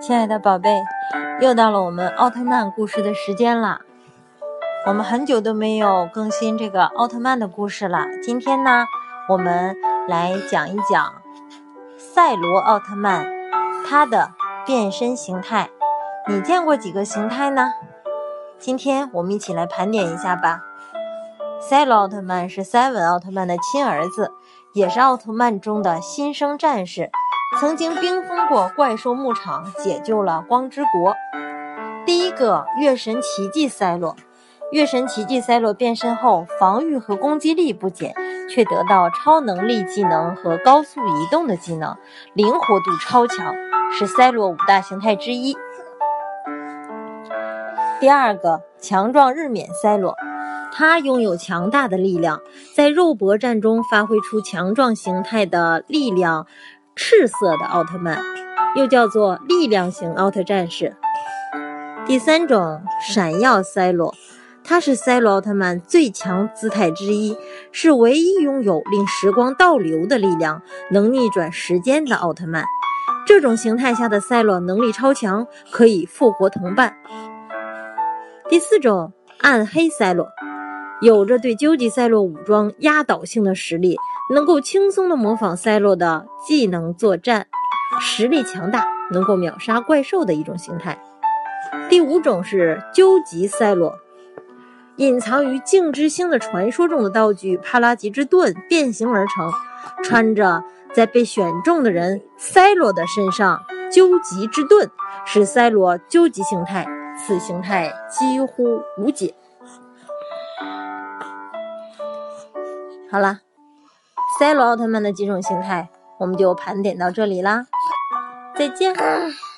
亲爱的宝贝，又到了我们奥特曼故事的时间了。我们很久都没有更新这个奥特曼的故事了。今天呢，我们来讲一讲赛罗奥特曼他的变身形态。你见过几个形态呢？今天我们一起来盘点一下吧。赛罗奥特曼是赛文奥特曼的亲儿子，也是奥特曼中的新生战士。曾经冰封过怪兽牧场，解救了光之国。第一个月神奇迹赛罗，月神奇迹赛罗变身后，防御和攻击力不减，却得到超能力技能和高速移动的技能，灵活度超强，是赛罗五大形态之一。第二个强壮日冕赛罗，他拥有强大的力量，在肉搏战中发挥出强壮形态的力量。赤色的奥特曼，又叫做力量型奥特战士。第三种闪耀赛罗，他是赛罗奥特曼最强姿态之一，是唯一拥有令时光倒流的力量，能逆转时间的奥特曼。这种形态下的赛罗能力超强，可以复活同伴。第四种暗黑赛罗，有着对究极赛罗武装压倒性的实力。能够轻松的模仿赛洛的技能作战，实力强大，能够秒杀怪兽的一种形态。第五种是究极赛洛，隐藏于镜之星的传说中的道具帕拉吉之盾变形而成，穿着在被选中的人赛罗的身上。究极之盾使赛罗究极形态，此形态几乎无解。好啦。赛罗奥特曼的几种形态，我们就盘点到这里啦，再见。